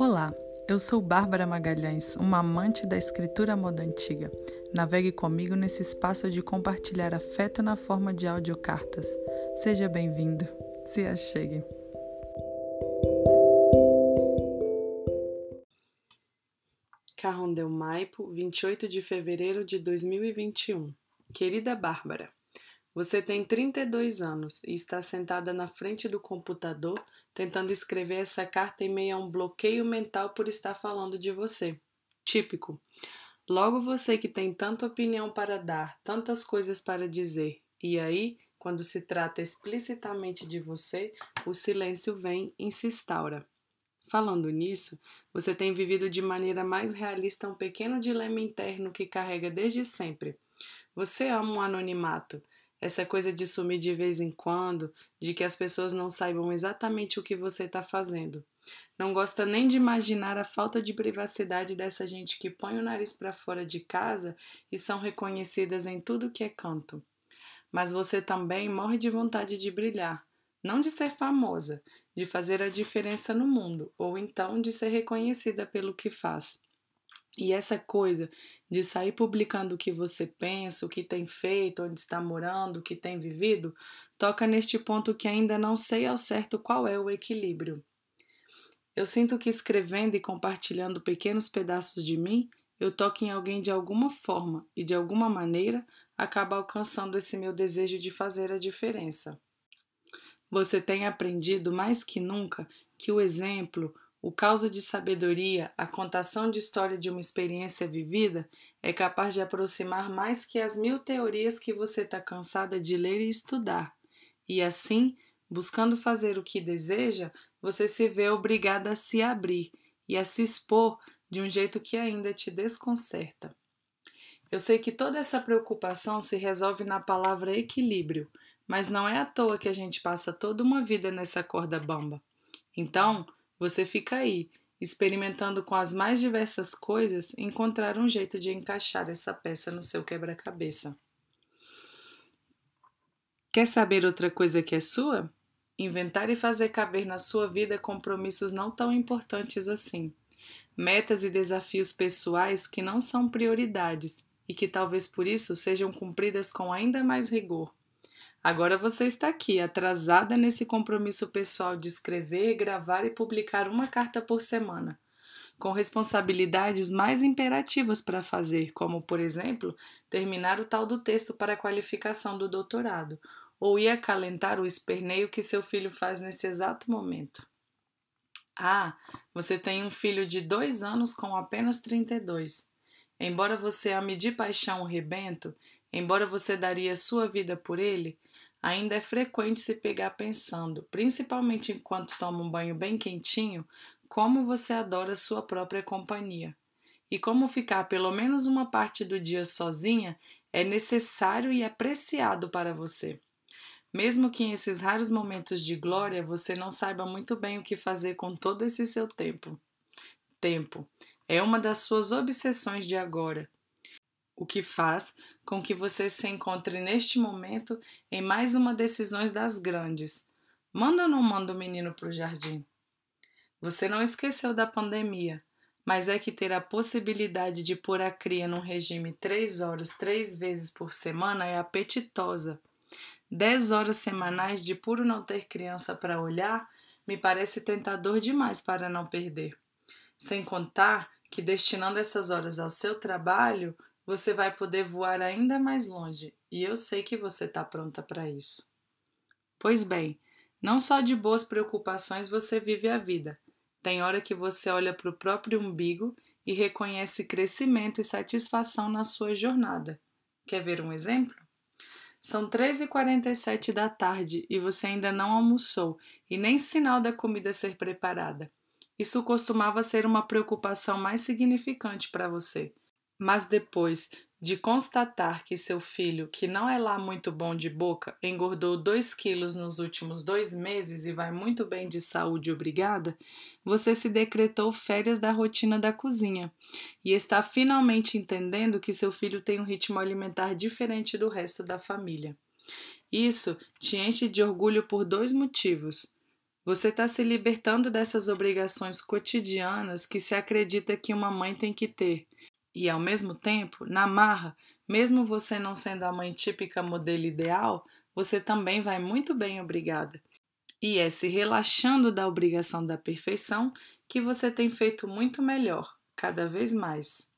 Olá, eu sou Bárbara Magalhães, uma amante da escritura moda antiga. Navegue comigo nesse espaço de compartilhar afeto na forma de audiocartas. Seja bem-vindo. Se achegue. Carrondel Maipo, 28 de fevereiro de 2021. Querida Bárbara, você tem 32 anos e está sentada na frente do computador tentando escrever essa carta em meio a um bloqueio mental por estar falando de você. Típico. Logo você que tem tanta opinião para dar, tantas coisas para dizer, e aí, quando se trata explicitamente de você, o silêncio vem e se instaura. Falando nisso, você tem vivido de maneira mais realista um pequeno dilema interno que carrega desde sempre. Você ama um anonimato, essa coisa de sumir de vez em quando, de que as pessoas não saibam exatamente o que você está fazendo. Não gosta nem de imaginar a falta de privacidade dessa gente que põe o nariz para fora de casa e são reconhecidas em tudo que é canto. Mas você também morre de vontade de brilhar, não de ser famosa, de fazer a diferença no mundo, ou então de ser reconhecida pelo que faz. E essa coisa de sair publicando o que você pensa, o que tem feito, onde está morando, o que tem vivido, toca neste ponto que ainda não sei ao certo qual é o equilíbrio. Eu sinto que escrevendo e compartilhando pequenos pedaços de mim, eu toco em alguém de alguma forma e de alguma maneira acaba alcançando esse meu desejo de fazer a diferença. Você tem aprendido mais que nunca que o exemplo, o causa de sabedoria, a contação de história de uma experiência vivida, é capaz de aproximar mais que as mil teorias que você está cansada de ler e estudar. E assim, buscando fazer o que deseja, você se vê obrigada a se abrir e a se expor de um jeito que ainda te desconcerta. Eu sei que toda essa preocupação se resolve na palavra equilíbrio, mas não é à toa que a gente passa toda uma vida nessa corda bamba. Então, você fica aí, experimentando com as mais diversas coisas, encontrar um jeito de encaixar essa peça no seu quebra-cabeça. Quer saber outra coisa que é sua? Inventar e fazer caber na sua vida compromissos não tão importantes assim. Metas e desafios pessoais que não são prioridades e que talvez por isso sejam cumpridas com ainda mais rigor. Agora você está aqui, atrasada nesse compromisso pessoal de escrever, gravar e publicar uma carta por semana, com responsabilidades mais imperativas para fazer, como, por exemplo, terminar o tal do texto para a qualificação do doutorado, ou ir acalentar o esperneio que seu filho faz nesse exato momento. Ah, você tem um filho de dois anos com apenas 32. Embora você ame de paixão o rebento, embora você daria sua vida por ele, ainda é frequente se pegar pensando, principalmente enquanto toma um banho bem quentinho, como você adora sua própria companhia. E como ficar pelo menos uma parte do dia sozinha é necessário e apreciado para você. Mesmo que em esses raros momentos de glória você não saiba muito bem o que fazer com todo esse seu tempo. Tempo é uma das suas obsessões de agora o que faz com que você se encontre neste momento em mais uma decisões das grandes. Manda ou não manda o menino para o jardim? Você não esqueceu da pandemia, mas é que ter a possibilidade de pôr a cria num regime três horas, três vezes por semana é apetitosa. Dez horas semanais de puro não ter criança para olhar me parece tentador demais para não perder. Sem contar que destinando essas horas ao seu trabalho, você vai poder voar ainda mais longe e eu sei que você está pronta para isso. Pois bem, não só de boas preocupações você vive a vida. Tem hora que você olha para o próprio umbigo e reconhece crescimento e satisfação na sua jornada. Quer ver um exemplo? São 13h47 da tarde e você ainda não almoçou e nem sinal da comida ser preparada. Isso costumava ser uma preocupação mais significante para você. Mas depois de constatar que seu filho, que não é lá muito bom de boca, engordou 2 quilos nos últimos dois meses e vai muito bem de saúde, obrigada, você se decretou férias da rotina da cozinha e está finalmente entendendo que seu filho tem um ritmo alimentar diferente do resto da família. Isso te enche de orgulho por dois motivos. Você está se libertando dessas obrigações cotidianas que se acredita que uma mãe tem que ter. E, ao mesmo tempo, na marra, mesmo você não sendo a mãe típica modelo ideal, você também vai muito bem, obrigada. E é se relaxando da obrigação da perfeição que você tem feito muito melhor, cada vez mais.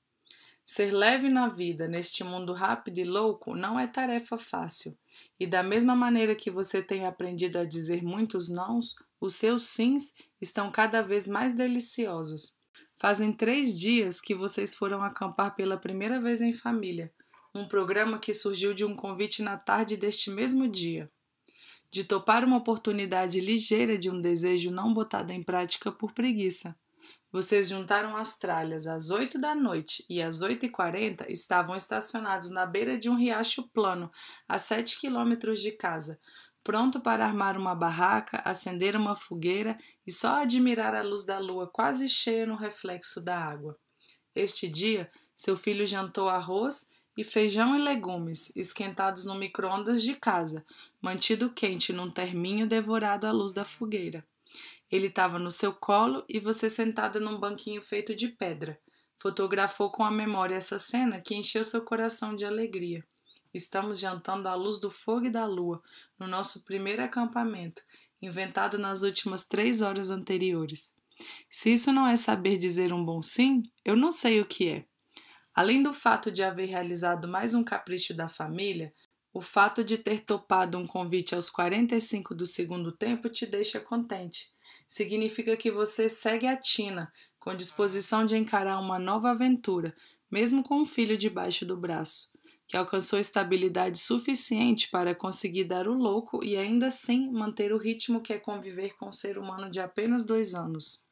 Ser leve na vida, neste mundo rápido e louco, não é tarefa fácil. E da mesma maneira que você tem aprendido a dizer muitos nãos, os seus sims estão cada vez mais deliciosos. Fazem três dias que vocês foram acampar pela primeira vez em família, um programa que surgiu de um convite na tarde deste mesmo dia. De topar uma oportunidade ligeira de um desejo não botado em prática por preguiça. Vocês juntaram as tralhas às oito da noite e às oito e quarenta estavam estacionados na beira de um riacho plano, a sete quilômetros de casa, pronto para armar uma barraca, acender uma fogueira e só admirar a luz da lua quase cheia no reflexo da água. Este dia, seu filho jantou arroz e feijão e legumes, esquentados no micro-ondas de casa, mantido quente num terminho devorado à luz da fogueira. Ele estava no seu colo e você sentada num banquinho feito de pedra. Fotografou com a memória essa cena que encheu seu coração de alegria. Estamos jantando à luz do fogo e da lua, no nosso primeiro acampamento, inventado nas últimas três horas anteriores. Se isso não é saber dizer um bom sim, eu não sei o que é. Além do fato de haver realizado mais um capricho da família, o fato de ter topado um convite aos 45 do segundo tempo te deixa contente significa que você segue a Tina, com disposição de encarar uma nova aventura, mesmo com um filho debaixo do braço, que alcançou estabilidade suficiente para conseguir dar o louco e ainda assim manter o ritmo que é conviver com um ser humano de apenas dois anos.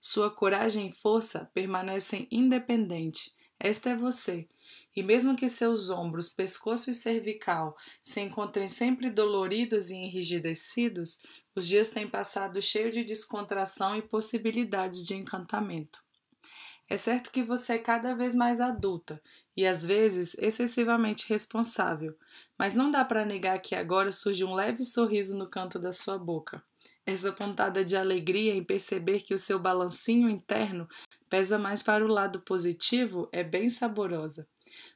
Sua coragem e força permanecem independentes. Esta é você. E mesmo que seus ombros, pescoço e cervical se encontrem sempre doloridos e enrijecidos, os dias têm passado cheios de descontração e possibilidades de encantamento. É certo que você é cada vez mais adulta e às vezes excessivamente responsável, mas não dá para negar que agora surge um leve sorriso no canto da sua boca. Essa pontada de alegria em perceber que o seu balancinho interno pesa mais para o lado positivo é bem saborosa.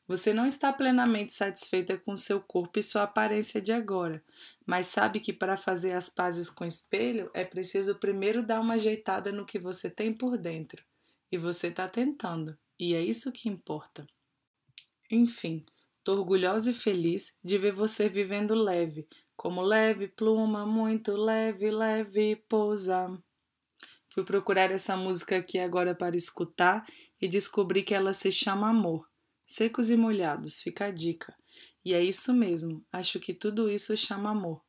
Você não está plenamente satisfeita com seu corpo e sua aparência de agora, mas sabe que para fazer as pazes com o espelho é preciso primeiro dar uma ajeitada no que você tem por dentro. E você está tentando, e é isso que importa. Enfim, estou orgulhosa e feliz de ver você vivendo leve, como leve pluma, muito leve, leve pousa. Fui procurar essa música aqui agora para escutar e descobri que ela se chama Amor. Secos e molhados, fica a dica. E é isso mesmo, acho que tudo isso chama amor.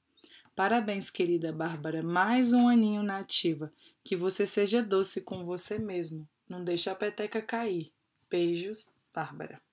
Parabéns, querida Bárbara, mais um aninho na ativa. Que você seja doce com você mesmo. Não deixe a peteca cair. Beijos, Bárbara.